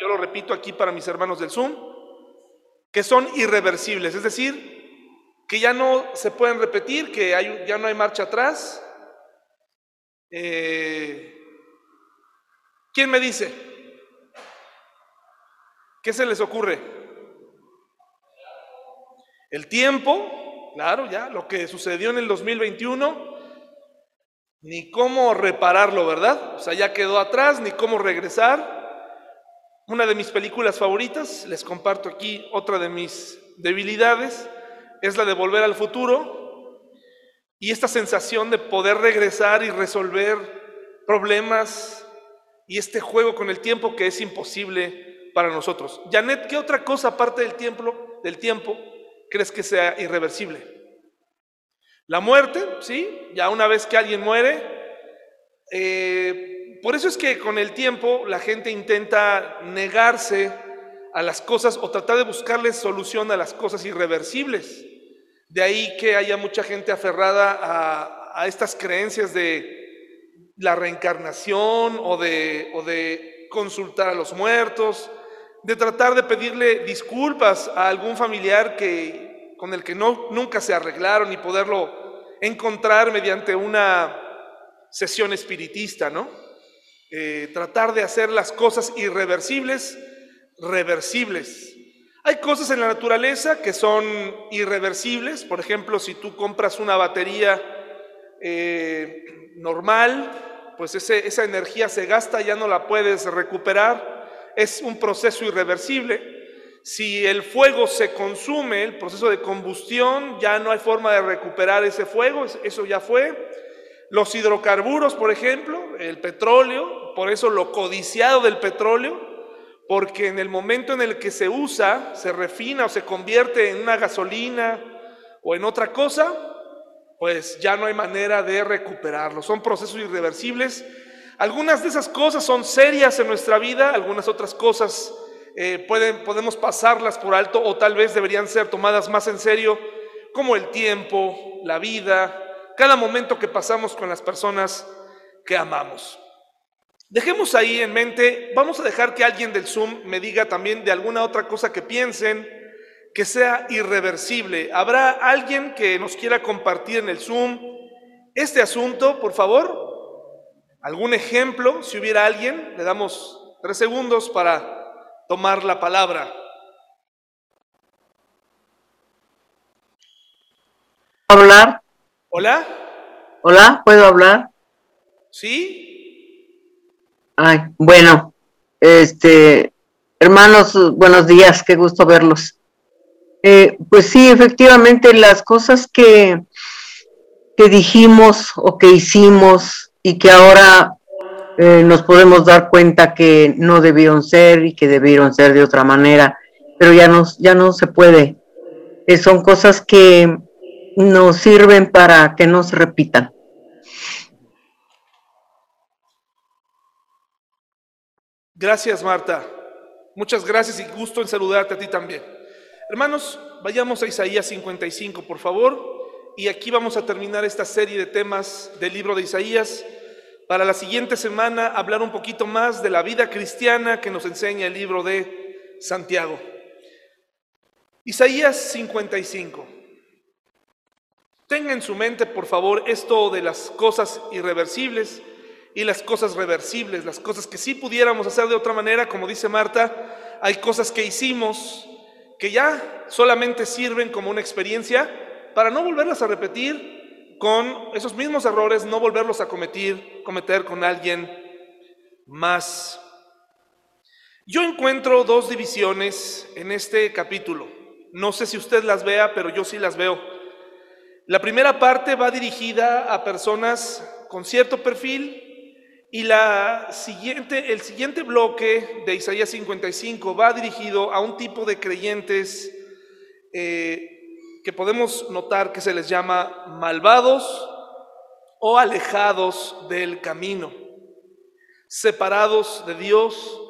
yo lo repito aquí para mis hermanos del Zoom, que son irreversibles, es decir, que ya no se pueden repetir, que hay, ya no hay marcha atrás. Eh, ¿Quién me dice? ¿Qué se les ocurre? El tiempo, claro, ya, lo que sucedió en el 2021, ni cómo repararlo, ¿verdad? O sea, ya quedó atrás, ni cómo regresar. Una de mis películas favoritas, les comparto aquí otra de mis debilidades, es la de Volver al Futuro y esta sensación de poder regresar y resolver problemas y este juego con el tiempo que es imposible para nosotros. Janet, ¿qué otra cosa aparte del tiempo, del tiempo crees que sea irreversible? La muerte, ¿sí? Ya una vez que alguien muere. Eh, por eso es que con el tiempo la gente intenta negarse a las cosas o tratar de buscarle solución a las cosas irreversibles. De ahí que haya mucha gente aferrada a, estas creencias de la reencarnación o de, o de consultar a los muertos, de tratar de pedirle disculpas a algún familiar que, con el que no, nunca se arreglaron y poderlo encontrar mediante una sesión espiritista, ¿no? Eh, tratar de hacer las cosas irreversibles reversibles. Hay cosas en la naturaleza que son irreversibles, por ejemplo, si tú compras una batería eh, normal, pues esa energía se gasta, ya no la puedes recuperar, es un proceso irreversible. Si el fuego se consume, el proceso de combustión, ya no hay forma de recuperar ese fuego, eso ya fue. Los hidrocarburos, por ejemplo, el petróleo, por eso lo codiciado del petróleo, porque en el momento en el que se usa, se refina o se convierte en una gasolina o en otra cosa, pues ya no hay manera de recuperarlo. Son procesos irreversibles. Algunas de esas cosas son serias en nuestra vida, algunas otras cosas eh, pueden, podemos pasarlas por alto o tal vez deberían ser tomadas más en serio, como el tiempo, la vida, cada momento que pasamos con las personas que amamos. Dejemos ahí en mente, vamos a dejar que alguien del Zoom me diga también de alguna otra cosa que piensen que sea irreversible. ¿Habrá alguien que nos quiera compartir en el Zoom este asunto, por favor? ¿Algún ejemplo? Si hubiera alguien, le damos tres segundos para tomar la palabra. ¿Hablar? ¿Hola? ¿Hola? ¿Puedo hablar? ¿Sí? Ay, bueno, este, hermanos, buenos días, qué gusto verlos. Eh, pues sí, efectivamente, las cosas que, que dijimos o que hicimos y que ahora eh, nos podemos dar cuenta que no debieron ser y que debieron ser de otra manera, pero ya no, ya no se puede. Eh, son cosas que nos sirven para que no se repitan. Gracias, Marta. Muchas gracias y gusto en saludarte a ti también. Hermanos, vayamos a Isaías 55, por favor. Y aquí vamos a terminar esta serie de temas del libro de Isaías. Para la siguiente semana hablar un poquito más de la vida cristiana que nos enseña el libro de Santiago. Isaías 55. Tenga en su mente, por favor, esto de las cosas irreversibles y las cosas reversibles, las cosas que sí pudiéramos hacer de otra manera, como dice Marta, hay cosas que hicimos que ya solamente sirven como una experiencia para no volverlas a repetir con esos mismos errores, no volverlos a cometer, cometer con alguien más. Yo encuentro dos divisiones en este capítulo. No sé si usted las vea, pero yo sí las veo. La primera parte va dirigida a personas con cierto perfil, y la siguiente, el siguiente bloque de Isaías 55 va dirigido a un tipo de creyentes eh, que podemos notar que se les llama malvados o alejados del camino, separados de Dios,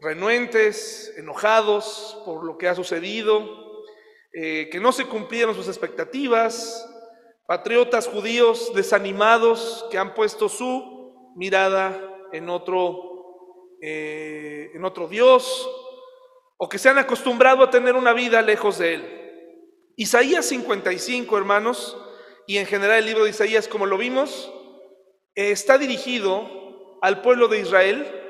renuentes, enojados por lo que ha sucedido, eh, que no se cumplieron sus expectativas, patriotas judíos desanimados que han puesto su mirada en otro, eh, en otro Dios, o que se han acostumbrado a tener una vida lejos de Él. Isaías 55, hermanos, y en general el libro de Isaías, como lo vimos, eh, está dirigido al pueblo de Israel,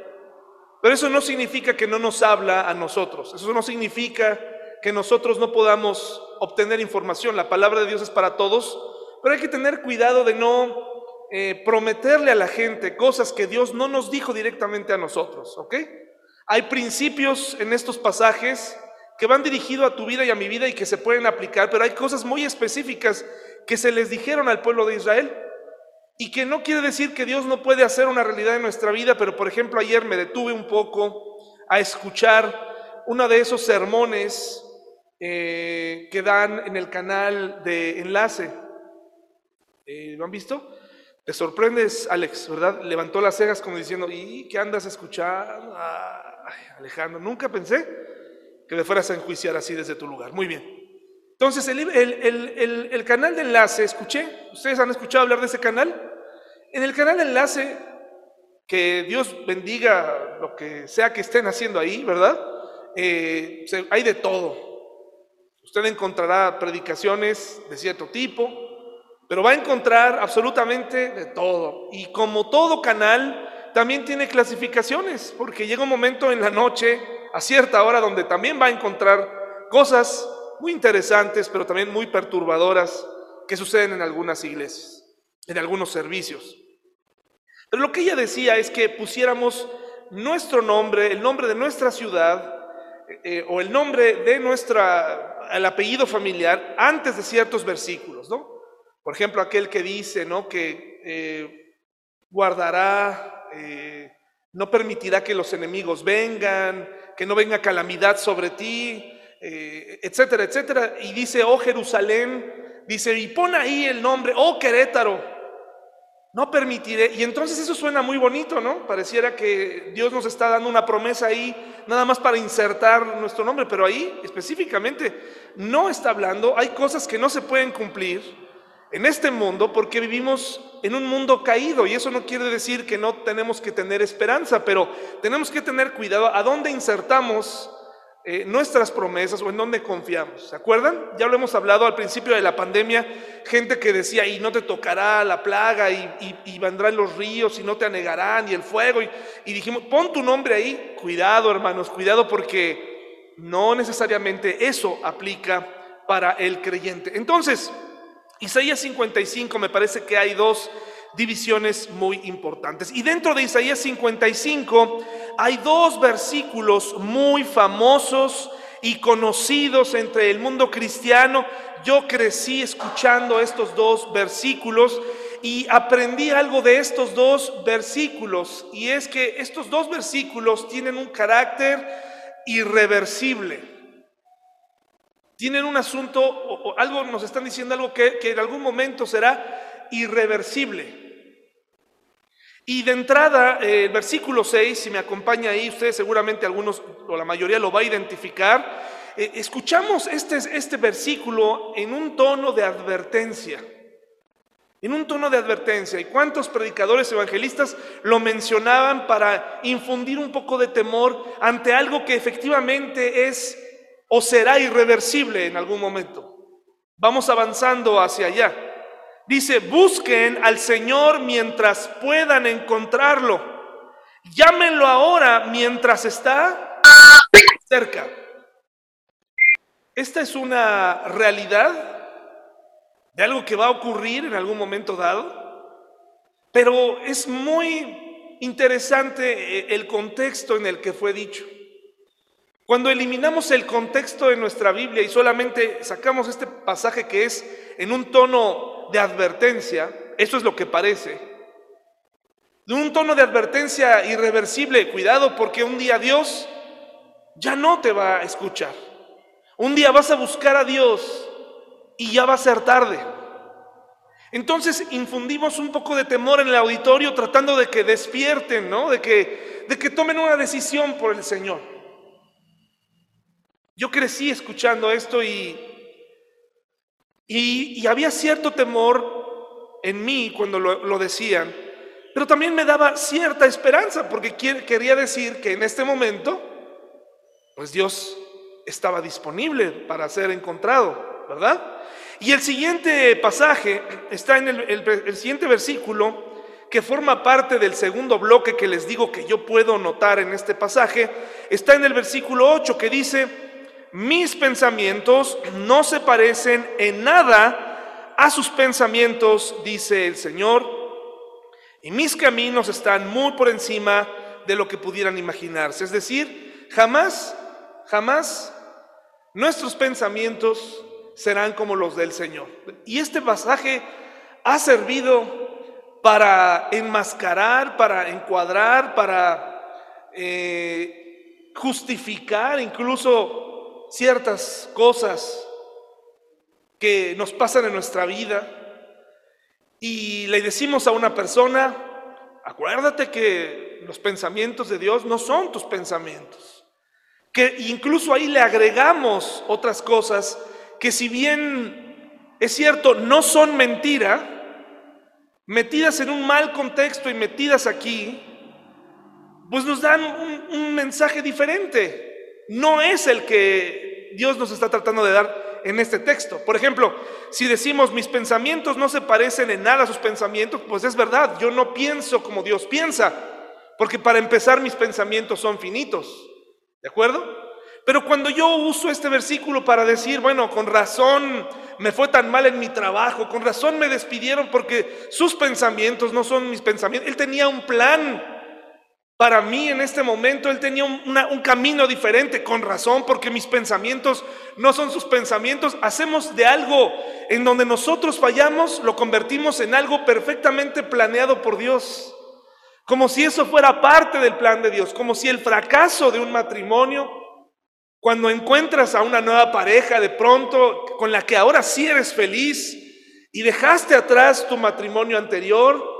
pero eso no significa que no nos habla a nosotros, eso no significa que nosotros no podamos obtener información, la palabra de Dios es para todos, pero hay que tener cuidado de no eh, prometerle a la gente cosas que Dios no nos dijo directamente a nosotros, ¿ok? Hay principios en estos pasajes que van dirigidos a tu vida y a mi vida y que se pueden aplicar, pero hay cosas muy específicas que se les dijeron al pueblo de Israel y que no quiere decir que Dios no puede hacer una realidad en nuestra vida, pero por ejemplo ayer me detuve un poco a escuchar uno de esos sermones eh, que dan en el canal de enlace. Eh, ¿Lo han visto? Te sorprendes, Alex, ¿verdad? Levantó las cejas como diciendo, ¿y qué andas escuchando? Ay, Alejandro, nunca pensé que le fueras a enjuiciar así desde tu lugar. Muy bien. Entonces, el, canal de enlace, escuché, ¿ustedes han escuchado hablar de ese canal? En el canal de enlace, que Dios bendiga lo que sea que estén haciendo ahí, ¿verdad? Eh, hay de todo. Usted encontrará predicaciones de cierto tipo, pero va a encontrar absolutamente de todo. Y como todo canal, también tiene clasificaciones, porque llega un momento en la noche, a cierta hora, donde también va a encontrar cosas muy interesantes, pero también muy perturbadoras que suceden en algunas iglesias, en algunos servicios. Pero lo que ella decía es que pusiéramos nuestro nombre, el nombre de nuestra ciudad, eh, o el nombre de nuestra, el apellido familiar, antes de ciertos versículos, ¿no? Por ejemplo, aquel que dice, ¿no? Que eh, guardará, eh, no permitirá que los enemigos vengan, que no venga calamidad sobre ti, eh, etcétera, etcétera. Y dice, oh Jerusalén, dice, y pon ahí el nombre, oh Querétaro, no permitiré. Y entonces eso suena muy bonito, ¿no? Pareciera que Dios nos está dando una promesa ahí, nada más para insertar nuestro nombre, pero ahí específicamente no está hablando, hay cosas que no se pueden cumplir en este mundo porque vivimos en un mundo caído y eso no quiere decir que no tenemos que tener esperanza, pero tenemos que tener cuidado a dónde insertamos eh, nuestras promesas o en dónde confiamos. ¿Se acuerdan? Ya lo hemos hablado al principio de la pandemia, gente que decía, y no te tocará la plaga, y, y, vendrán los ríos, y no te anegarán, y el fuego, y, y dijimos, pon tu nombre ahí, cuidado hermanos, cuidado porque no necesariamente eso aplica para el creyente. Entonces, Isaías 55 me parece que hay dos divisiones muy importantes. Y dentro de Isaías 55 hay dos versículos muy famosos y conocidos entre el mundo cristiano. Yo crecí escuchando estos dos versículos y aprendí algo de estos dos versículos. Y es que estos dos versículos tienen un carácter irreversible tienen un asunto, o, algo nos están diciendo algo que, que en algún momento será irreversible. Y de entrada, eh, el versículo 6, si me acompaña ahí, ustedes seguramente algunos o la mayoría lo va a identificar. Eh, escuchamos este, este versículo en un tono de advertencia. En un tono de advertencia. ¿Y cuántos predicadores evangelistas lo mencionaban para infundir un poco de temor ante algo que efectivamente es o será irreversible en algún momento. Vamos avanzando hacia allá. Dice, busquen al Señor mientras puedan encontrarlo. Llámenlo ahora mientras está cerca. Esta es una realidad de algo que va a ocurrir en algún momento dado, pero es muy interesante eh, el contexto en el que fue dicho. Cuando eliminamos el contexto de nuestra Biblia y solamente sacamos este pasaje que es en un tono de advertencia, eso es lo que parece, de un tono de advertencia irreversible, cuidado porque un día Dios ya no te va a escuchar. Un día vas a buscar a Dios y ya va a ser tarde. Entonces infundimos un poco de temor en el auditorio tratando de que despierten, ¿no? De que, de que tomen una decisión por el Señor. Yo crecí escuchando esto y, y, había cierto temor en mí cuando lo, decían, pero también me daba cierta esperanza, porque quería decir que en este momento, pues Dios estaba disponible para ser encontrado, ¿verdad? Y el siguiente pasaje está en el, siguiente versículo que forma parte del segundo bloque que les digo que yo puedo notar en este pasaje, está en el versículo 8 que dice, mis pensamientos no se parecen en nada a sus pensamientos, dice el Señor, y mis caminos están muy por encima de lo que pudieran imaginarse. Es decir, jamás, jamás nuestros pensamientos serán como los del Señor. Y este pasaje ha servido para enmascarar, para encuadrar, para eh, justificar incluso ciertas cosas que nos pasan en nuestra vida. Y le decimos a una persona, acuérdate que los pensamientos de Dios no son tus pensamientos. Que incluso ahí le agregamos otras cosas que si bien es cierto, no son mentira, metidas en un mal contexto y metidas aquí, pues nos dan un, mensaje diferente. No es el que Dios nos está tratando de dar en este texto. Por ejemplo, si decimos mis pensamientos no se parecen en nada a sus pensamientos, pues es verdad, yo no pienso como Dios piensa, porque para empezar mis pensamientos son finitos. ¿De acuerdo? Pero cuando yo uso este versículo para decir, bueno, con razón me fue tan mal en mi trabajo, con razón me despidieron porque sus pensamientos no son mis pensamientos. Él tenía un plan para mí en este momento, él tenía un, camino diferente, con razón, porque mis pensamientos no son sus pensamientos. Hacemos de algo en donde nosotros fallamos, lo convertimos en algo perfectamente planeado por Dios. Como si eso fuera parte del plan de Dios, como si el fracaso de un matrimonio cuando encuentras a una nueva pareja de pronto con la que ahora sí eres feliz y dejaste atrás tu matrimonio anterior,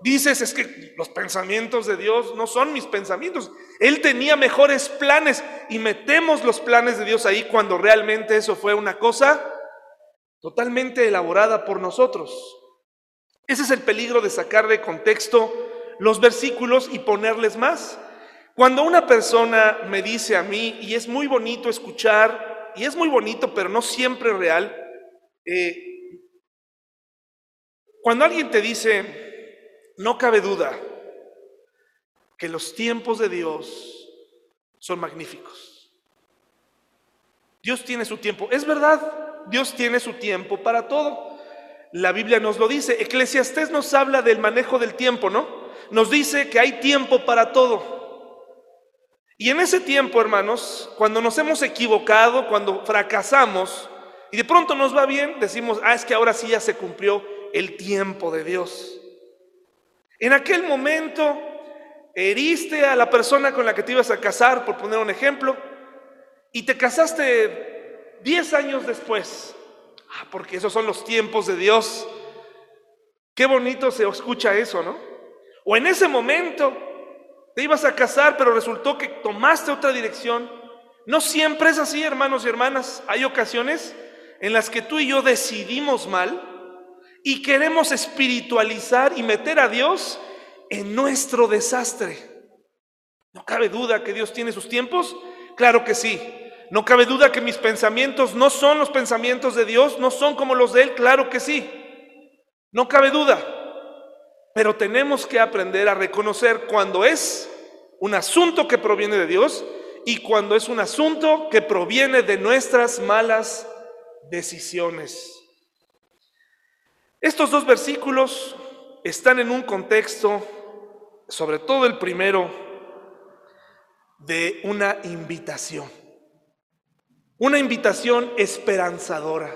dices es que los pensamientos de Dios no son mis pensamientos. Él tenía mejores planes y metemos los planes de Dios ahí cuando realmente eso fue una cosa totalmente elaborada por nosotros. Ese es el peligro de sacar de contexto los versículos y ponerles más. Cuando una persona me dice a mí, y es muy bonito escuchar, y es muy bonito, pero no siempre real, eh, cuando alguien te dice, no cabe duda que los tiempos de Dios son magníficos. Dios tiene su tiempo. Es verdad, Dios tiene su tiempo para todo. La Biblia nos lo dice. Eclesiastés nos habla del manejo del tiempo, ¿no? Nos dice que hay tiempo para todo. Y en ese tiempo, hermanos, cuando nos hemos equivocado, cuando fracasamos y de pronto nos va bien, decimos, ah, es que ahora sí ya se cumplió el tiempo de Dios. En aquel momento heriste a la persona con la que te ibas a casar, por poner un ejemplo, y te casaste 10 años después. Ah, porque esos son los tiempos de Dios. Qué bonito se escucha eso, ¿no? O en ese momento te ibas a casar, pero resultó que tomaste otra dirección. No siempre es así, hermanos y hermanas. Hay ocasiones en las que tú y yo decidimos mal y queremos espiritualizar y meter a Dios en nuestro desastre. No cabe duda que Dios tiene sus tiempos. Claro que sí. No cabe duda que mis pensamientos no son los pensamientos de Dios, no son como los de Él. Claro que sí. No cabe duda. Pero tenemos que aprender a reconocer cuando es un asunto que proviene de Dios y cuando es un asunto que proviene de nuestras malas decisiones. Estos dos versículos están en un contexto, sobre todo el primero, de una invitación. Una invitación esperanzadora,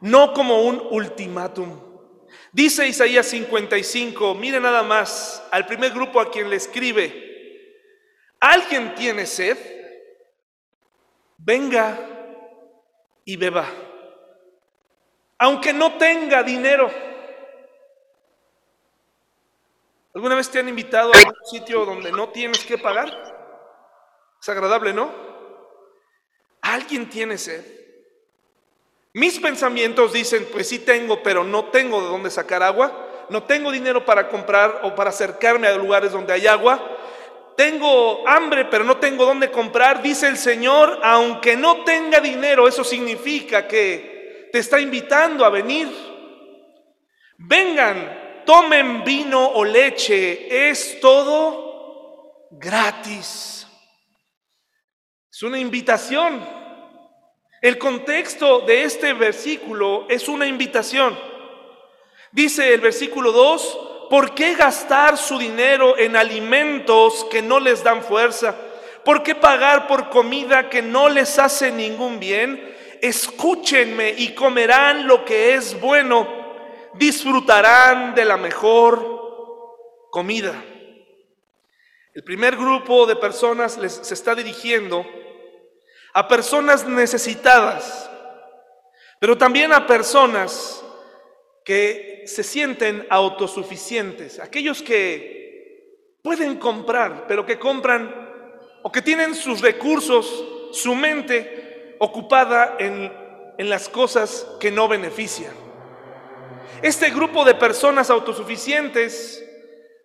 no como un ultimátum. Dice Isaías 55, mire nada más al primer grupo a quien le escribe, ¿alguien tiene sed? Venga y beba, aunque no tenga dinero. ¿Alguna vez te han invitado a un sitio donde no tienes que pagar? Es agradable, ¿no? ¿Alguien tiene sed? Mis pensamientos dicen, pues sí tengo, pero no tengo de dónde sacar agua. no tengo dinero para comprar o para acercarme a lugares donde hay agua, tengo hambre pero no tengo dónde comprar, dice el Señor, aunque no tenga dinero, eso significa que te está invitando a venir. Vengan, tomen vino o leche, es todo gratis. Es una invitación. El contexto de este versículo es una invitación. Dice el versículo 2, ¿por qué gastar su dinero en alimentos que no les dan fuerza? ¿Por qué pagar por comida que no les hace ningún bien? Escúchenme y comerán lo que es bueno, disfrutarán de la mejor comida. El primer grupo de personas les, se está dirigiendo a personas necesitadas, pero también a personas que se sienten autosuficientes, aquellos que pueden comprar, pero que compran o que tienen sus recursos, su mente ocupada en, en las cosas que no benefician. Este grupo de personas autosuficientes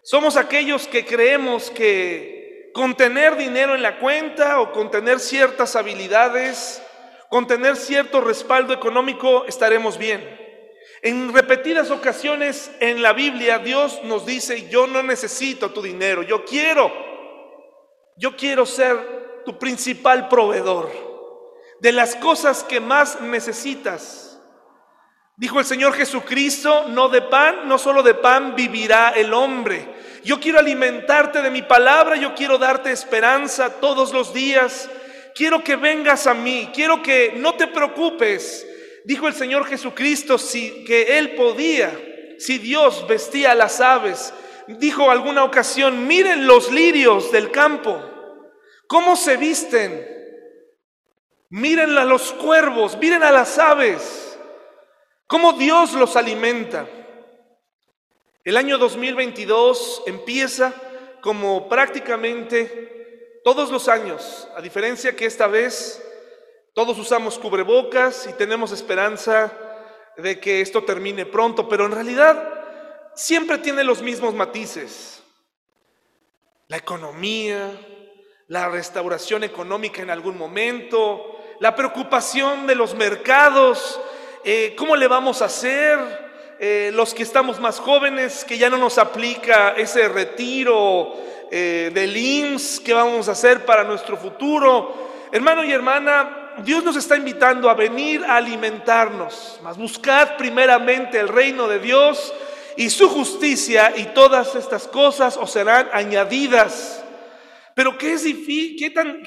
somos aquellos que creemos que con tener dinero en la cuenta o con tener ciertas habilidades, con tener cierto respaldo económico, estaremos bien. En repetidas ocasiones en la Biblia Dios nos dice, yo no necesito tu dinero, yo quiero, yo quiero ser tu principal proveedor de las cosas que más necesitas. Dijo el Señor Jesucristo, no de pan, no solo de pan vivirá el hombre, yo quiero alimentarte de mi palabra, yo quiero darte esperanza todos los días. Quiero que vengas a mí, quiero que no te preocupes. Dijo el Señor Jesucristo si que él podía, si Dios vestía las aves. Dijo alguna ocasión, miren los lirios del campo, cómo se visten. Miren a los cuervos, miren a las aves, cómo Dios los alimenta. El año 2022 empieza como prácticamente todos los años, a diferencia que esta vez todos usamos cubrebocas y tenemos esperanza de que esto termine pronto, pero en realidad siempre tiene los mismos matices. La economía, la restauración económica en algún momento, la preocupación de los mercados, eh, ¿cómo le vamos a hacer? Eh, los que estamos más jóvenes, que ya no nos aplica ese retiro eh, del IMSS que vamos a hacer para nuestro futuro. Hermano y hermana, Dios nos está invitando a venir a alimentarnos, mas buscad primeramente el reino de Dios y su justicia y todas estas cosas os serán añadidas. Pero qué, tan,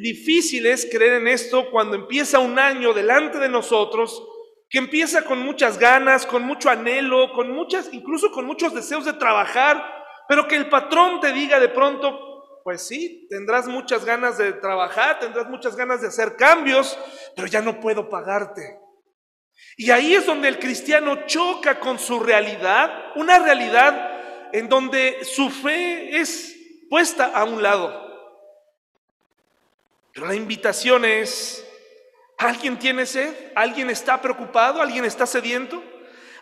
difícil es creer en esto cuando empieza un año delante de nosotros que empieza con muchas ganas, con mucho anhelo, con muchas, incluso con muchos deseos de trabajar, pero que el patrón te diga de pronto, pues sí, tendrás muchas ganas de trabajar, tendrás muchas ganas de hacer cambios, pero ya no puedo pagarte. Y ahí es donde el cristiano choca con su realidad, una realidad en donde su fe es puesta a un lado. Pero la invitación es ¿Alguien tiene sed? ¿Alguien está preocupado? ¿Alguien está sediento?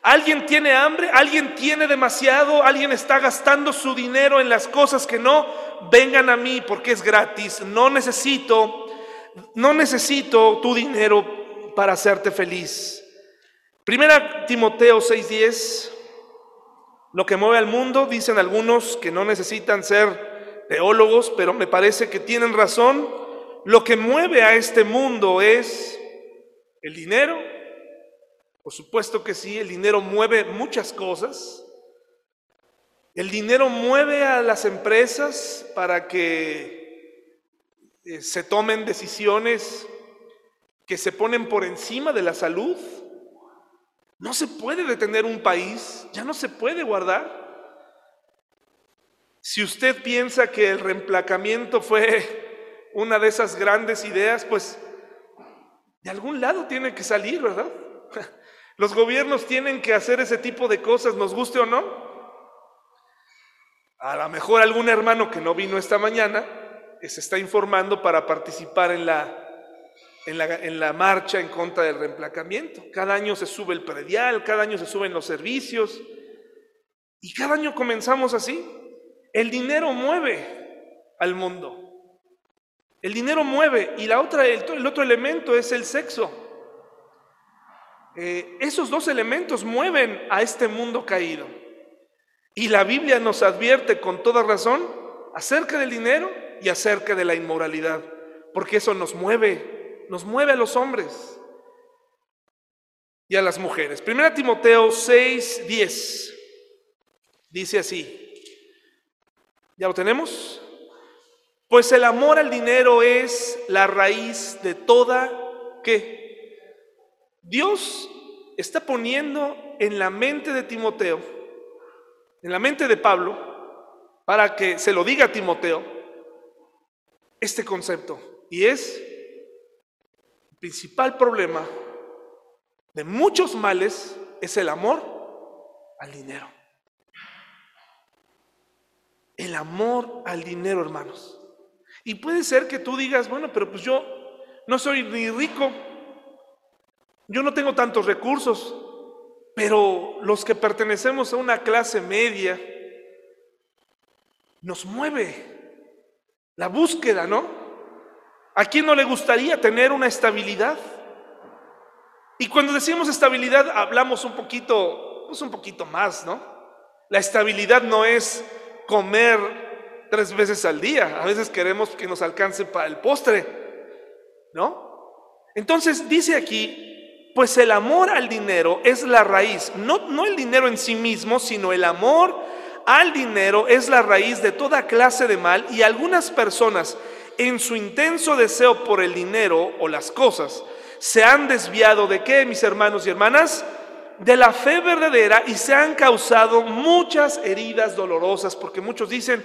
¿Alguien tiene hambre? ¿Alguien tiene demasiado? ¿Alguien está gastando su dinero en las cosas que no? Vengan a mí porque es gratis. No necesito, no necesito tu dinero para hacerte feliz. Primera Timoteo 6:10. Lo que mueve al mundo, dicen algunos que no necesitan ser teólogos, pero me parece que tienen razón lo que mueve a este mundo es el dinero. Por supuesto que sí, el dinero mueve muchas cosas. El dinero mueve a las empresas para que eh, se tomen decisiones que se ponen por encima de la salud. No se puede detener un país, ya no se puede guardar. Si usted piensa que el reemplacamiento fue una de esas grandes ideas, pues de algún lado tiene que salir, ¿verdad? Los gobiernos tienen que hacer ese tipo de cosas, nos guste o no. A lo mejor algún hermano que no vino esta mañana eh, se está informando para participar en la, en la, en la marcha en contra del reemplacamiento. Cada año se sube el predial, cada año se suben los servicios. Y cada año comenzamos así. El dinero mueve al mundo. El dinero mueve y la otra, el, otro elemento es el sexo. Eh, esos dos elementos mueven a este mundo caído. Y la Biblia nos advierte con toda razón acerca del dinero y acerca de la inmoralidad, porque eso nos mueve, nos mueve a los hombres y a las mujeres. Primera Timoteo 6, 10 dice así. ¿Ya lo tenemos? Pues el amor al dinero es la raíz de toda ¿qué? Dios está poniendo en la mente de Timoteo, en la mente de Pablo, para que se lo diga a Timoteo, este concepto. Y es el principal problema de muchos males es el amor al dinero. El amor al dinero, hermanos. Y puede ser que tú digas, bueno, pero pues yo no soy ni rico, yo no tengo tantos recursos, pero los que pertenecemos a una clase media, nos mueve la búsqueda, ¿no? ¿A quién no le gustaría tener una estabilidad? Y cuando decimos estabilidad hablamos un poquito, pues un poquito más, ¿no? La estabilidad no es comer tres veces al día. A veces queremos que nos alcance para el postre, ¿no? Entonces dice aquí, pues el amor al dinero es la raíz, no, no el dinero en sí mismo, sino el amor al dinero es la raíz de toda clase de mal y algunas personas en su intenso deseo por el dinero o las cosas se han desviado de qué, mis hermanos y hermanas? De la fe verdadera y se han causado muchas heridas dolorosas, porque muchos dicen,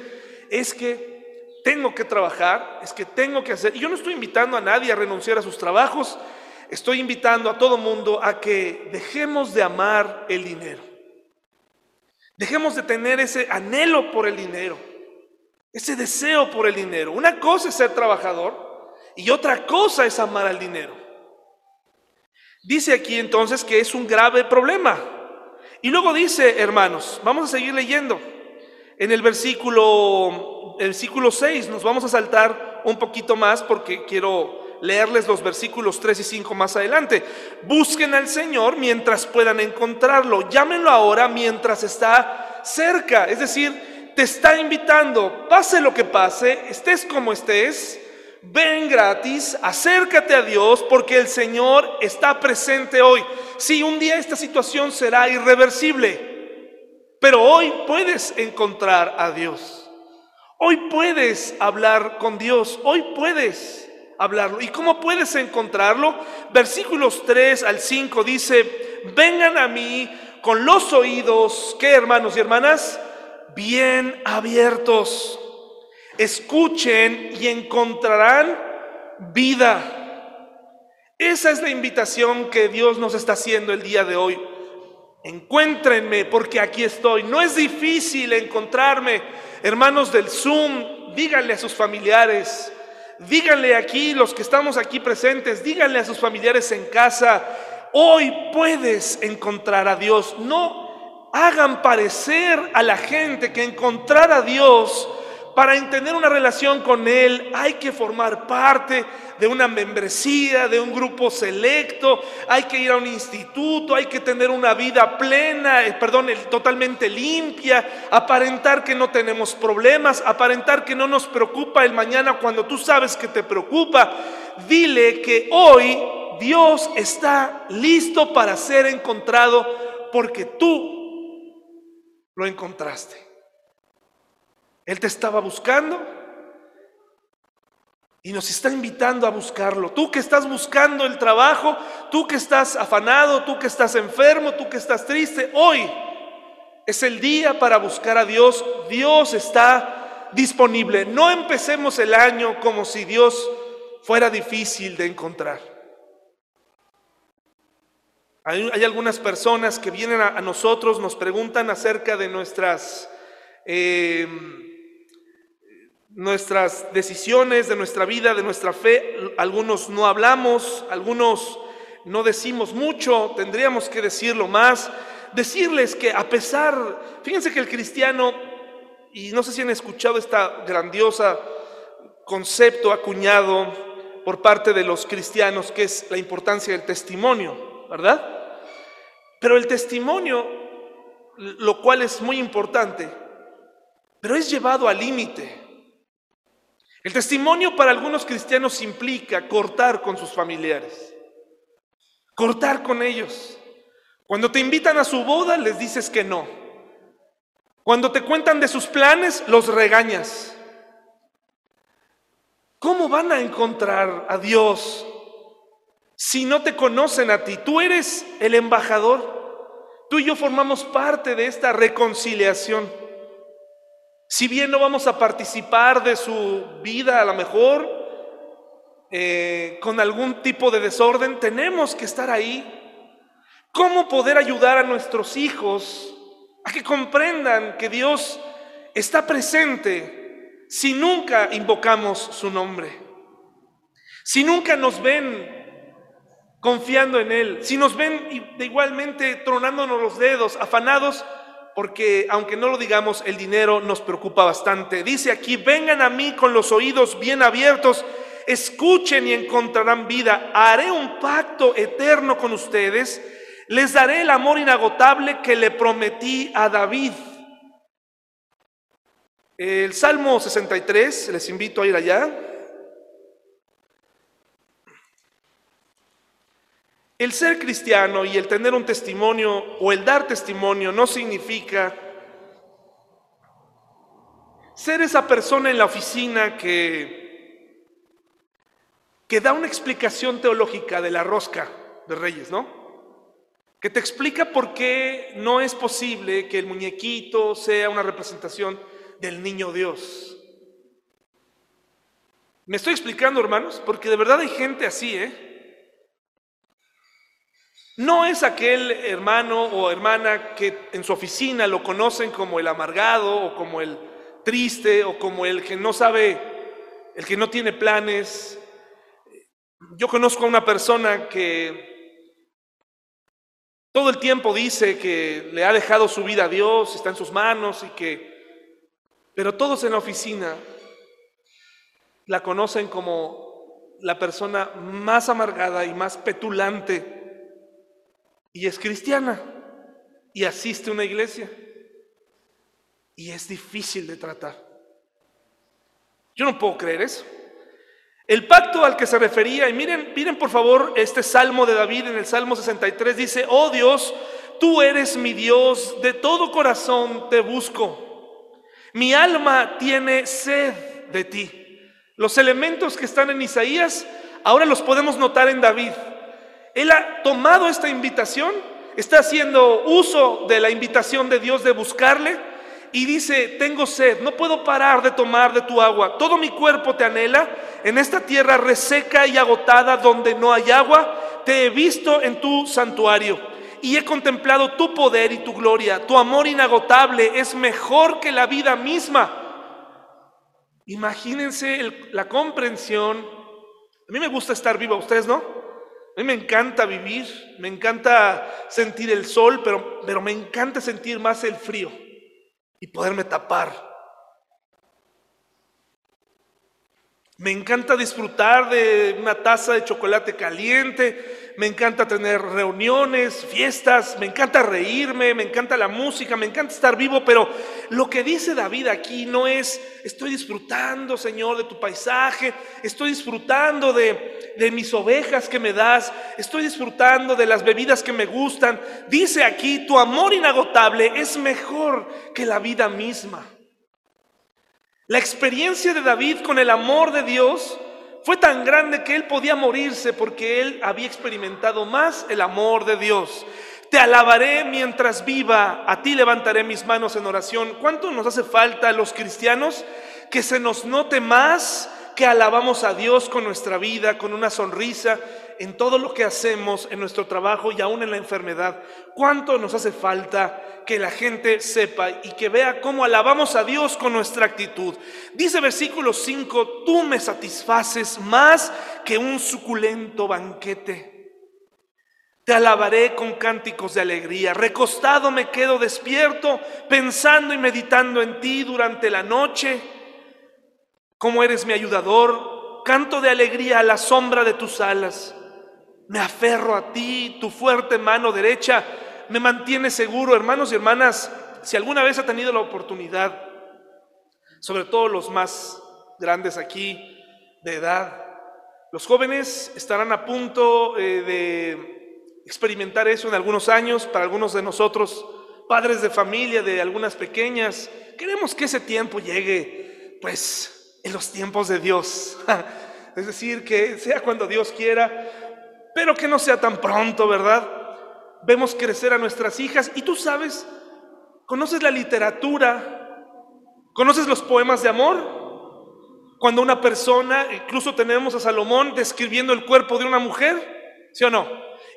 es que tengo que trabajar, es que tengo que hacer. Y yo no estoy invitando a nadie a renunciar a sus trabajos, estoy invitando a todo mundo a que dejemos de amar el dinero. Dejemos de tener ese anhelo por el dinero, ese deseo por el dinero. Una cosa es ser trabajador y otra cosa es amar al dinero. Dice aquí entonces que es un grave problema. Y luego dice, hermanos, vamos a seguir leyendo. En el versículo, el versículo 6 nos vamos a saltar un poquito más porque quiero leerles los versículos 3 y 5 más adelante. Busquen al Señor mientras puedan encontrarlo. Llámenlo ahora mientras está cerca. Es decir, te está invitando, pase lo que pase, estés como estés, ven gratis, acércate a Dios porque el Señor está presente hoy. Si un día esta situación será irreversible. Pero hoy puedes encontrar a Dios. Hoy puedes hablar con Dios. Hoy puedes hablarlo. ¿Y cómo puedes encontrarlo? Versículos 3 al 5 dice, vengan a mí con los oídos, ¿qué hermanos y hermanas? Bien abiertos. Escuchen y encontrarán vida. Esa es la invitación que Dios nos está haciendo el día de hoy. Encuéntrenme porque aquí estoy. No es difícil encontrarme. Hermanos del Zoom, díganle a sus familiares, díganle aquí, los que estamos aquí presentes, díganle a sus familiares en casa, hoy puedes encontrar a Dios. No hagan parecer a la gente que encontrar a Dios para tener una relación con Él hay que formar parte de una membresía, de un grupo selecto, hay que ir a un instituto, hay que tener una vida plena, eh, perdón, totalmente limpia, aparentar que no tenemos problemas, aparentar que no nos preocupa el mañana cuando tú sabes que te preocupa. Dile que hoy Dios está listo para ser encontrado porque tú lo encontraste. Él te estaba buscando y nos está invitando a buscarlo. Tú que estás buscando el trabajo, tú que estás afanado, tú que estás enfermo, tú que estás triste, hoy es el día para buscar a Dios. Dios está disponible. No empecemos el año como si Dios fuera difícil de encontrar. Hay, algunas personas que vienen a, nosotros, nos preguntan acerca de nuestras... Eh, nuestras decisiones, de nuestra vida, de nuestra fe. Algunos no hablamos, algunos no decimos mucho, tendríamos que decirlo más. decirles que a pesar, fíjense que el cristiano, y no sé si han escuchado esta grandiosa concepto acuñado por parte de los cristianos, que es la importancia del testimonio, ¿verdad? Pero el testimonio, lo cual es muy importante, pero es llevado al límite. El testimonio para algunos cristianos implica cortar con sus familiares, cortar con ellos. Cuando te invitan a su boda, les dices que no. Cuando te cuentan de sus planes, los regañas. ¿Cómo van a encontrar a Dios si no te conocen a ti? Tú eres el embajador. Tú y yo formamos parte de esta reconciliación. Si bien no vamos a participar de su vida a lo mejor eh, con algún tipo de desorden, tenemos que estar ahí ¿Cómo poder ayudar a nuestros hijos a que comprendan que Dios está presente si nunca invocamos su nombre? Si nunca nos ven confiando en Él, si nos ven igualmente tronándonos los dedos, afanados, porque aunque no lo digamos, el dinero nos preocupa bastante. Dice aquí, vengan a mí con los oídos bien abiertos, escuchen y encontrarán vida. Haré un pacto eterno con ustedes les daré el amor inagotable que le prometí a David. El Salmo 63, les invito a ir allá. El ser cristiano y el tener un testimonio o el dar testimonio no significa ser esa persona en la oficina que, que da una explicación teológica de la rosca de reyes, ¿no? que te explica por qué no es posible que el muñequito sea una representación del niño Dios. ¿Me estoy explicando, hermanos? Porque de verdad hay gente así, ¿eh? No es aquel hermano o hermana que en su oficina lo conocen como el amargado o como el triste o como el que no sabe, el que no tiene planes. Yo conozco a una persona que todo el tiempo dice que le ha dejado su vida a Dios, está en sus manos y que... Pero todos en la oficina la conocen como la persona más amargada y más petulante. Y es cristiana y asiste a una iglesia. Y es difícil de tratar. Yo no puedo creer eso. El pacto al que se refería, y miren, miren por favor este salmo de David en el Salmo 63, dice, oh Dios, tú eres mi Dios, de todo corazón te busco. Mi alma tiene sed de ti. Los elementos que están en Isaías, ahora los podemos notar en David. Él ha tomado esta invitación, está haciendo uso de la invitación de Dios de buscarle y dice, tengo sed, no puedo parar de tomar de tu agua, todo mi cuerpo te anhela, en esta tierra reseca y agotada donde no hay agua, te he visto en tu santuario y he contemplado tu poder y tu gloria, tu amor inagotable es mejor que la vida misma. Imagínense la comprensión, a mí me gusta estar vivo, ¿a ustedes no? A mí me encanta vivir, me encanta sentir el sol, pero, pero me encanta sentir más el frío y poderme tapar. Me encanta disfrutar de una taza de chocolate caliente, me encanta tener reuniones, fiestas, me encanta reírme, me encanta la música, me encanta estar vivo, pero lo que dice David aquí no es, estoy disfrutando, Señor, de tu paisaje, estoy disfrutando de, de mis ovejas que me das, estoy disfrutando de las bebidas que me gustan. Dice aquí, tu amor inagotable es mejor que la vida misma. La experiencia de David con el amor de Dios fue tan grande que él podía morirse porque él había experimentado más el amor de Dios. Te alabaré mientras viva, a ti levantaré mis manos en oración. ¿Cuánto nos hace falta a los cristianos que se nos note más que alabamos a Dios con nuestra vida, con una sonrisa, en todo lo que hacemos, en nuestro trabajo y aún en la enfermedad? ¿Cuánto nos hace falta que la gente sepa y que vea cómo alabamos a Dios con nuestra actitud. Dice versículo 5, tú me satisfaces más que un suculento banquete. Te alabaré con cánticos de alegría. Recostado me quedo despierto, pensando y meditando en ti durante la noche. Como eres mi ayudador, canto de alegría a la sombra de tus alas. Me aferro a ti, tu fuerte mano derecha me mantiene seguro. Hermanos y hermanas, si alguna vez ha tenido la oportunidad, sobre todo los más grandes aquí de edad, los jóvenes estarán a punto eh, de experimentar eso en algunos años, para algunos de nosotros, padres de familia, de algunas pequeñas, queremos que ese tiempo llegue, pues, en los tiempos de Dios. Es decir, que sea cuando Dios quiera, pero que no sea tan pronto, ¿verdad? Vemos crecer a nuestras hijas y tú sabes, conoces la literatura, conoces los poemas de amor. Cuando una persona, incluso tenemos a Salomón describiendo el cuerpo de una mujer, ¿sí o no?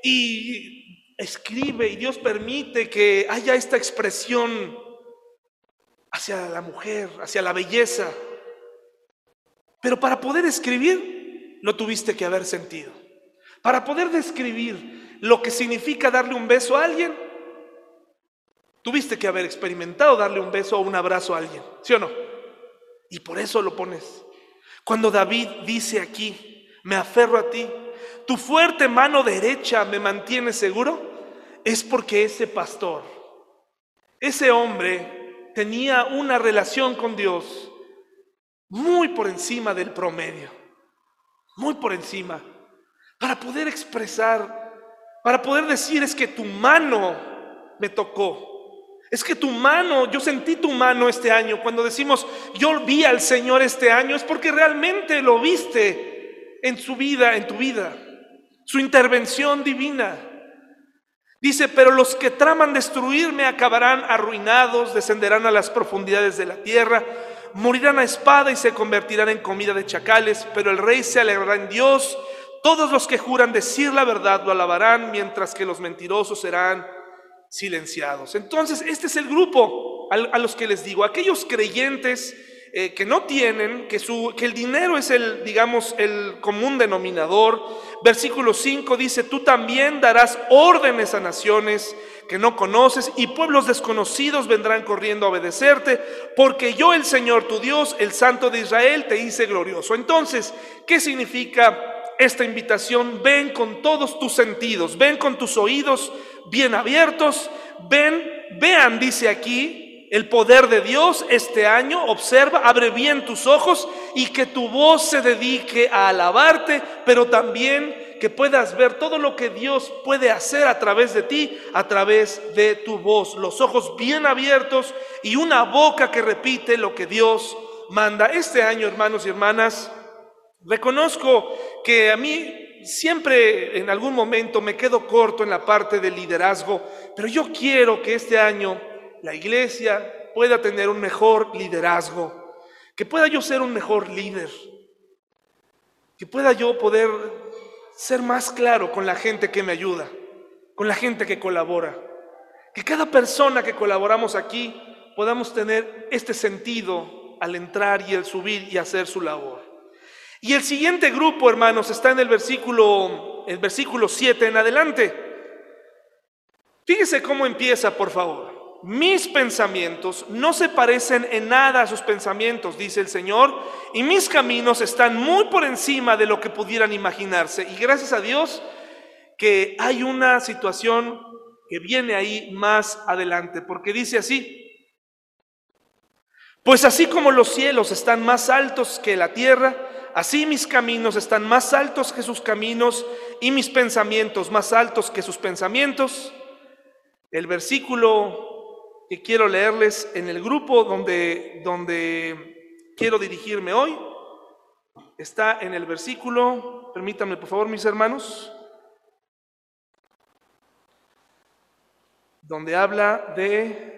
Y escribe y Dios permite que haya esta expresión hacia la mujer, hacia la belleza. Pero para poder escribir, lo tuviste que haber sentido. Para poder describir lo que significa darle un beso a alguien, tuviste que haber experimentado darle un beso o un abrazo a alguien, ¿sí o no? Y por eso lo pones. Cuando David dice aquí, me aferro a ti, tu fuerte mano derecha me mantiene seguro, es porque ese pastor, ese hombre tenía una relación con Dios muy por encima del promedio, muy por encima, para poder expresar, para poder decir es que tu mano me tocó. Es que tu mano, yo sentí tu mano este año. Cuando decimos, yo vi al Señor este año, es porque realmente lo viste en su vida, en tu vida. Su intervención divina. Dice, pero los que traman destruirme acabarán arruinados, descenderán a las profundidades de la tierra morirán a espada y se convertirán en comida de chacales, pero el rey se alegrará en Dios. Todos los que juran decir la verdad lo alabarán, mientras que los mentirosos serán silenciados. Entonces, este es el grupo a, los que les digo, aquellos creyentes eh, que no tienen, que, su, que el dinero es el, digamos, el común denominador. Versículo 5 dice, tú también darás órdenes a naciones que no conoces y pueblos desconocidos vendrán corriendo a obedecerte, porque yo el Señor tu Dios, el Santo de Israel, te hice glorioso. Entonces, ¿qué significa esta invitación? Ven con todos tus sentidos, ven con tus oídos bien abiertos, ven, vean, dice aquí, el poder de Dios este año, observa, abre bien tus ojos y que tu voz se dedique a alabarte, pero también que puedas ver todo lo que Dios puede hacer a través de ti, a través de tu voz. Los ojos bien abiertos y una boca que repite lo que Dios manda. Este año, hermanos y hermanas, reconozco que a mí siempre en algún momento me quedo corto en la parte del liderazgo, pero yo quiero que este año la iglesia pueda tener un mejor liderazgo, que pueda yo ser un mejor líder, que pueda yo poder ser más claro con la gente que me ayuda, con la gente que colabora. Que cada persona que colaboramos aquí podamos tener este sentido al entrar y al subir y hacer su labor. Y el siguiente grupo, hermanos, está en el versículo, el versículo 7 en adelante. Fíjese cómo empieza, por favor. Mis pensamientos no se parecen en nada a sus pensamientos, dice el Señor, y mis caminos están muy por encima de lo que pudieran imaginarse. Y gracias a Dios que hay una situación que viene ahí más adelante, porque dice así, pues así como los cielos están más altos que la tierra, así mis caminos están más altos que sus caminos y mis pensamientos más altos que sus pensamientos. El versículo que quiero leerles en el grupo donde, donde quiero dirigirme hoy. Está en el versículo, permítanme por favor mis hermanos, donde habla de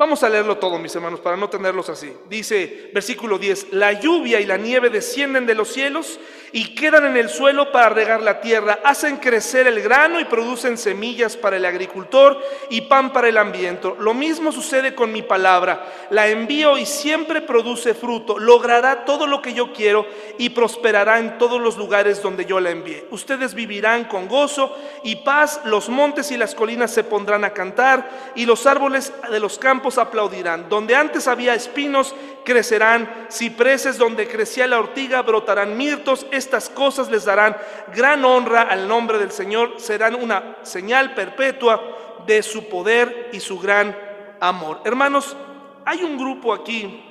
Vamos a leerlo todo, mis hermanos, para no tenerlos así. Dice, versículo 10, la lluvia y la nieve descienden de los cielos y quedan en el suelo para regar la tierra, hacen crecer el grano y producen semillas para el agricultor y pan para el ambiente. Lo mismo sucede con mi palabra, la envío y siempre produce fruto, logrará todo lo que yo quiero y prosperará en todos los lugares donde yo la envíe. Ustedes vivirán con gozo y paz, los montes y las colinas se pondrán a cantar y los árboles de los campos aplaudirán. Donde antes había espinos, crecerán cipreses, donde crecía la ortiga, brotarán mirtos. Estas cosas les darán gran honra al nombre del Señor, serán una señal perpetua de su poder y su gran amor. Hermanos, hay un grupo aquí,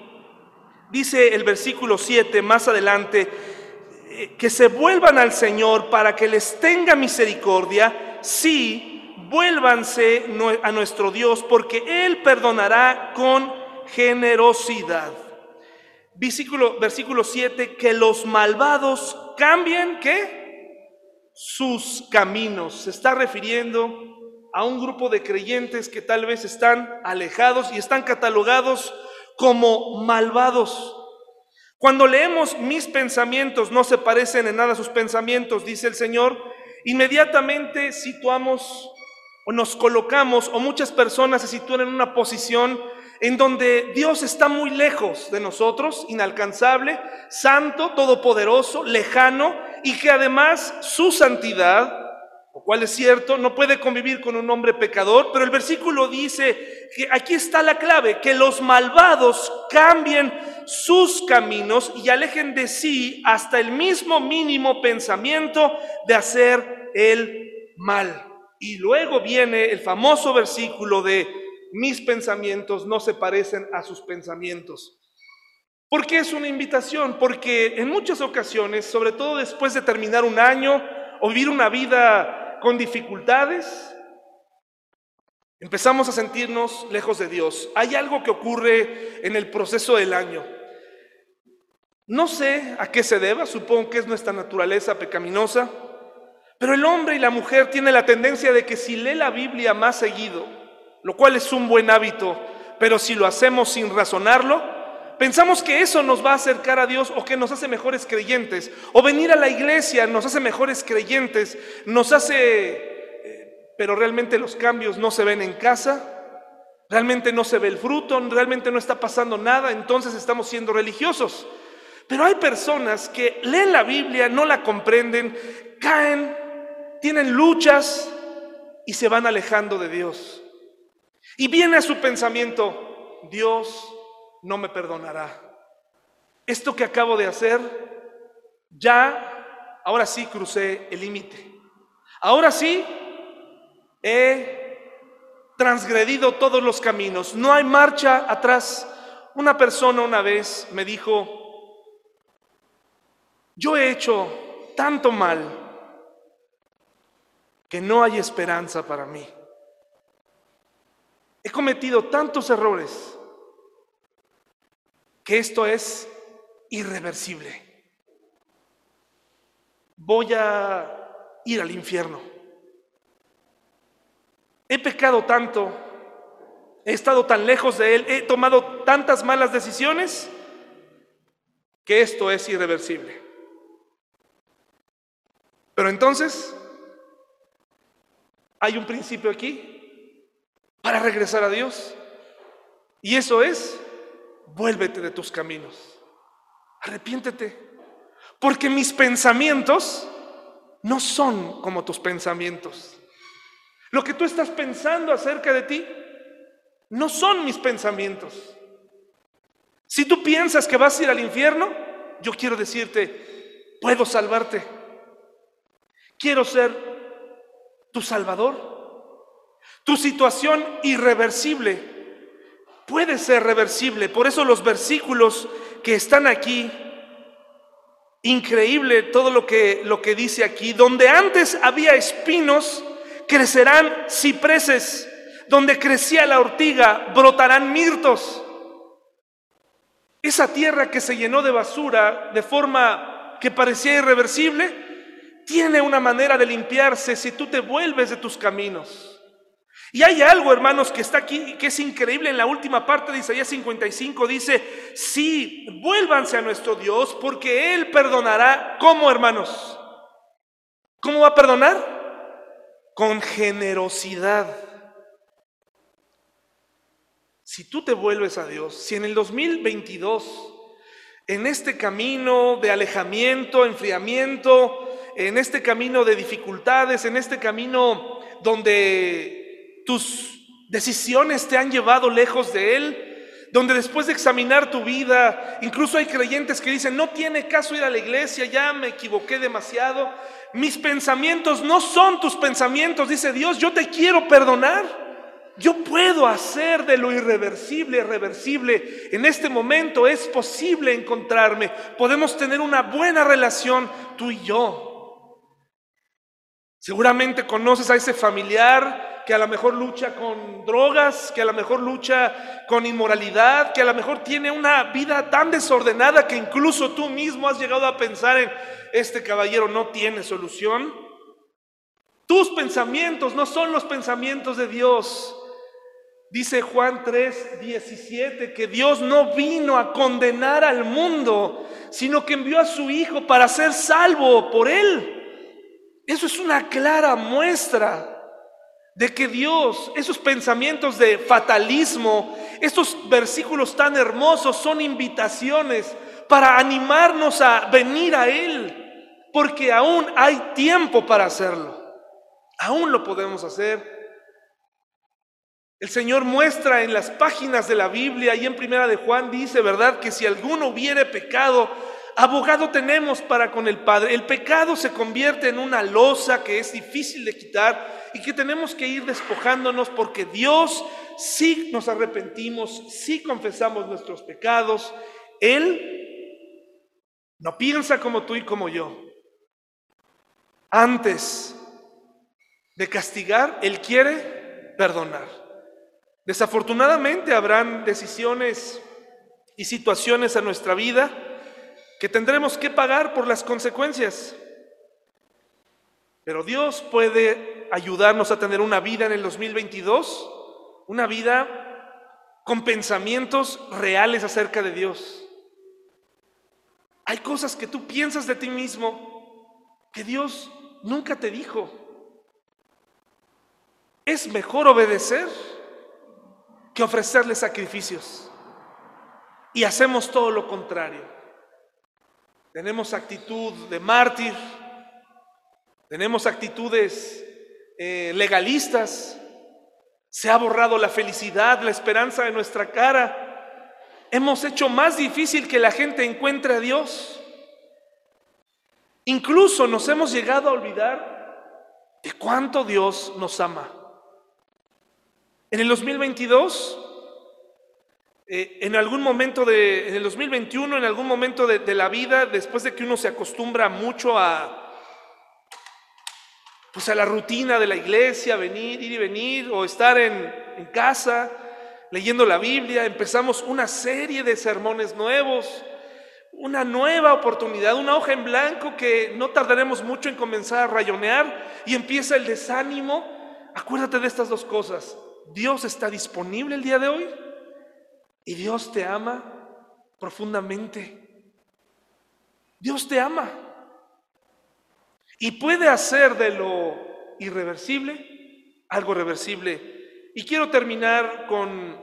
dice el versículo 7 más adelante, eh, que se vuelvan al Señor para que les tenga misericordia, sí, vuélvanse a nuestro Dios, porque Él perdonará con generosidad. Versículo, versículo 7, que los malvados cambien, ¿qué? Sus caminos. Se está refiriendo a un grupo de creyentes que tal vez están alejados y están catalogados como malvados. Cuando leemos mis pensamientos no se parecen en nada a sus pensamientos, dice el Señor, inmediatamente situamos o nos colocamos o muchas personas se sitúan en una posición en donde Dios está muy lejos de nosotros, inalcanzable, santo, todopoderoso, lejano y que además su santidad, lo cual es cierto, no puede convivir con un hombre pecador, pero el versículo dice que aquí está la clave, que los malvados cambien sus caminos y alejen de sí hasta el mismo mínimo pensamiento de hacer el mal. Y luego viene el famoso versículo de mis pensamientos no se parecen a sus pensamientos. ¿Por qué es una invitación? Porque en muchas ocasiones, sobre todo después de terminar un año o vivir una vida con dificultades, empezamos a sentirnos lejos de Dios. Hay algo que ocurre en el proceso del año. No sé a qué se deba, supongo que es nuestra naturaleza pecaminosa. Pero el hombre y la mujer tienen la tendencia de que si lee la Biblia más seguido, lo cual es un buen hábito, pero si lo hacemos sin razonarlo, pensamos que eso nos va a acercar a Dios o que nos hace mejores creyentes. O venir a la iglesia nos hace mejores creyentes, nos hace... Eh, pero realmente los cambios no se ven en casa, realmente no se ve el fruto, realmente no está pasando nada, entonces estamos siendo religiosos. Pero hay personas que leen la Biblia, no la comprenden, caen tienen luchas y se van alejando de Dios. Y viene a su pensamiento, Dios no me perdonará. Esto que acabo de hacer, ya, ahora sí crucé el límite. Ahora sí he transgredido todos los caminos. No hay marcha atrás. Una persona una vez me dijo, yo he hecho tanto mal que no hay esperanza para mí. He cometido tantos errores que esto es irreversible. Voy a ir al infierno. He pecado tanto, he estado tan lejos de Él, he tomado tantas malas decisiones que esto es irreversible. Pero entonces hay un principio aquí para regresar a Dios. Y eso es, vuélvete de tus caminos. Arrepiéntete. Porque mis pensamientos no son como tus pensamientos. Lo que tú estás pensando acerca de ti no son mis pensamientos. Si tú piensas que vas a ir al infierno, yo quiero decirte, puedo salvarte. Quiero ser tu Salvador. Tu situación irreversible puede ser reversible. Por eso los versículos que están aquí, increíble todo lo que, lo que dice aquí, donde antes había espinos, crecerán cipreses, donde crecía la ortiga, brotarán mirtos. Esa tierra que se llenó de basura de forma que parecía irreversible, tiene una manera de limpiarse si tú te vuelves de tus caminos. Y hay algo, hermanos, que está aquí, que es increíble. En la última parte de Isaías 55 dice, sí, vuélvanse a nuestro Dios porque Él perdonará. ¿Cómo, hermanos? ¿Cómo va a perdonar? Con generosidad. Si tú te vuelves a Dios, si en el 2022, en este camino de alejamiento, enfriamiento, en este camino de dificultades, en este camino donde tus decisiones te han llevado lejos de Él, donde después de examinar tu vida, incluso hay creyentes que dicen, no tiene caso ir a la iglesia, ya me equivoqué demasiado, mis pensamientos no son tus pensamientos, dice Dios, yo te quiero perdonar. Yo puedo hacer de lo irreversible irreversible. En este momento es posible encontrarme. Podemos tener una buena relación tú y yo. Seguramente conoces a ese familiar que a lo mejor lucha con drogas, que a lo mejor lucha con inmoralidad, que a lo mejor tiene una vida tan desordenada que incluso tú mismo has llegado a pensar en, este caballero no tiene solución. Tus pensamientos no son los pensamientos de Dios. Dice Juan 3, 17 que Dios no vino a condenar al mundo, sino que envió a su Hijo para ser salvo por él. Eso es una clara muestra de que Dios, esos pensamientos de fatalismo, estos versículos tan hermosos son invitaciones para animarnos a venir a Él, porque aún hay tiempo para hacerlo. Aún lo podemos hacer. El Señor muestra en las páginas de la Biblia y en Primera de Juan dice, ¿verdad? Que si alguno hubiere pecado, abogado tenemos para con el Padre. El pecado se convierte en una losa que es difícil de quitar y que tenemos que ir despojándonos porque Dios, si nos arrepentimos, si confesamos nuestros pecados, Él no piensa como tú y como yo. Antes de castigar, Él quiere perdonar. Desafortunadamente habrán decisiones y situaciones en nuestra vida que tendremos que pagar por las consecuencias. Pero Dios puede ayudarnos a tener una vida en el 2022, una vida con pensamientos reales acerca de Dios. Hay cosas que tú piensas de ti mismo que Dios nunca te dijo. Es mejor obedecer que ofrecerle sacrificios. Y hacemos todo lo contrario. Tenemos actitud de mártir, tenemos actitudes eh, legalistas, se ha borrado la felicidad, la esperanza de nuestra cara, hemos hecho más difícil que la gente encuentre a Dios. Incluso nos hemos llegado a olvidar de cuánto Dios nos ama. En el 2022 eh, en algún momento de, en el 2021, en algún momento de, la vida, después de que uno se acostumbra mucho a, pues a la rutina de la iglesia, venir, ir y venir, o estar en, en casa, leyendo la Biblia, empezamos una serie de sermones nuevos, una nueva oportunidad, una hoja en blanco que no tardaremos mucho en comenzar a rayonear y empieza el desánimo. Acuérdate de estas dos cosas. Dios está disponible el día de hoy y Dios te ama profundamente. Dios te ama. Y puede hacer de lo irreversible algo reversible. Y quiero terminar con,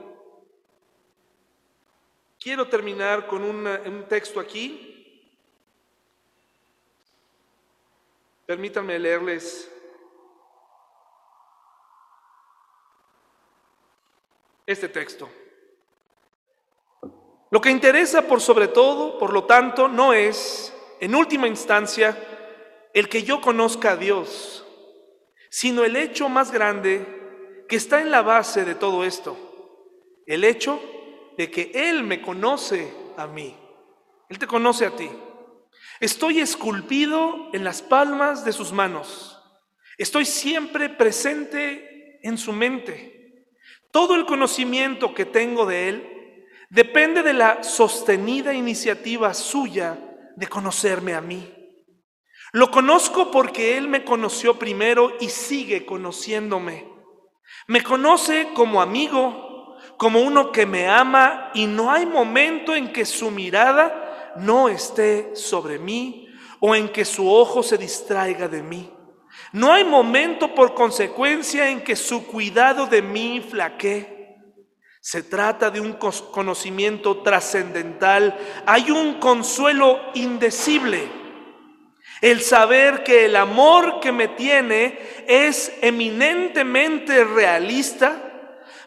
quiero terminar con un texto aquí. Permítanme leerles este texto. Lo que interesa por sobre todo, por lo tanto, no es, en última instancia, el que yo conozca a Dios, sino el hecho más grande que está en la base de todo esto, el hecho de que Él me conoce a mí, Él te conoce a ti. Estoy esculpido en las palmas de sus manos, estoy siempre presente en su mente. Todo el conocimiento que tengo de Él depende de la sostenida iniciativa suya de conocerme a mí. Lo conozco porque Él me conoció primero y sigue conociéndome. Me conoce como amigo, como uno que me ama y no hay momento en que su mirada no esté sobre mí o en que su ojo se distraiga de mí. No hay momento por consecuencia en que su cuidado de mí flaquee. Se trata de un conocimiento trascendental. Hay un consuelo indecible. El saber que el amor que me tiene es eminentemente realista,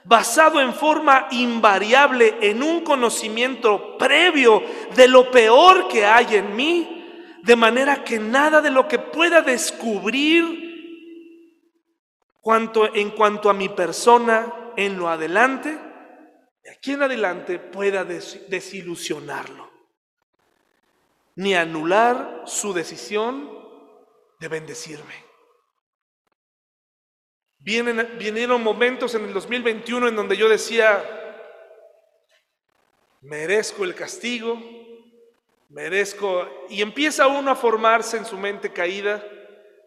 basado en forma invariable en un conocimiento previo de lo peor que hay en mí, de manera que nada de lo que pueda descubrir cuanto, en cuanto a mi persona en lo adelante, de aquí en adelante pueda desilusionarlo, ni anular su decisión de bendecirme. Vienen, vinieron momentos en el 2021 en donde yo decía, merezco el castigo, merezco, y empieza uno a formarse en su mente caída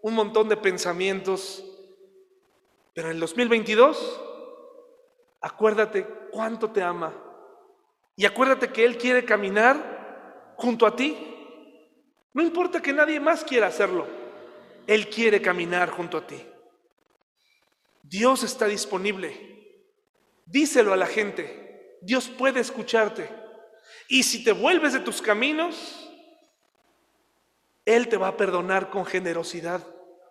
un montón de pensamientos, pero en el 2022 acuérdate cuánto te ama. Y acuérdate que Él quiere caminar junto a ti. No importa que nadie más quiera hacerlo. Él quiere caminar junto a ti. Dios está disponible. Díselo a la gente. Dios puede escucharte. Y si te vuelves de tus caminos, Él te va a perdonar con generosidad.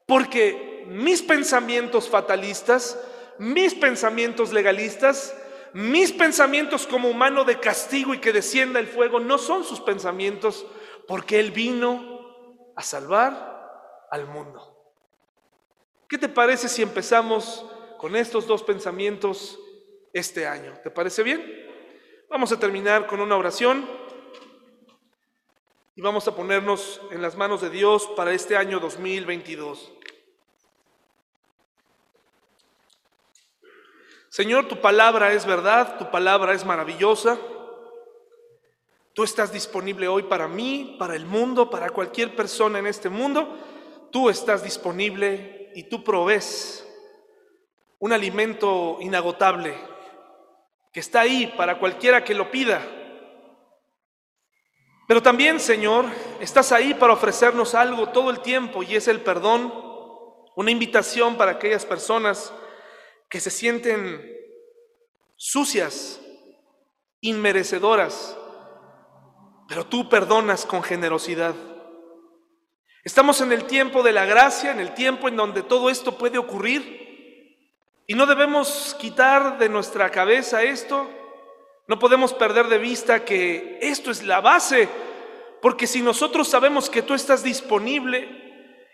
Porque mis pensamientos fatalistas mis pensamientos legalistas, mis pensamientos como humano de castigo y que descienda el fuego, no son sus pensamientos, porque Él vino a salvar al mundo. ¿Qué te parece si empezamos con estos dos pensamientos este año? ¿Te parece bien? Vamos a terminar con una oración y vamos a ponernos en las manos de Dios para este año 2022. Señor, tu palabra es verdad, tu palabra es maravillosa. Tú estás disponible hoy para mí, para el mundo, para cualquier persona en este mundo. Tú estás disponible y tú provees un alimento inagotable que está ahí para cualquiera que lo pida. Pero también, Señor, estás ahí para ofrecernos algo todo el tiempo y es el perdón, una invitación para aquellas personas que se sienten sucias, inmerecedoras, pero tú perdonas con generosidad. Estamos en el tiempo de la gracia, en el tiempo en donde todo esto puede ocurrir y no debemos quitar de nuestra cabeza esto, no podemos perder de vista que esto es la base, porque si nosotros sabemos que tú estás disponible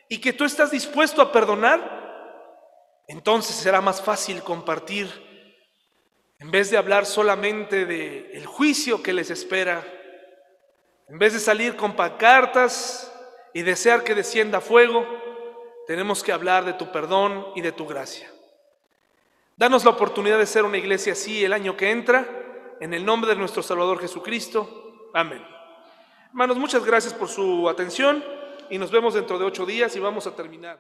y que tú estás dispuesto a perdonar, entonces será más fácil compartir, en vez de hablar solamente del el juicio que les espera, en vez de salir con pancartas y desear que descienda fuego, tenemos que hablar de tu perdón y de tu gracia. Danos la oportunidad de ser una iglesia así el año que entra, en el nombre de nuestro Salvador Jesucristo. Amén. Hermanos, muchas gracias por su atención y nos vemos dentro de ocho días y vamos a terminar.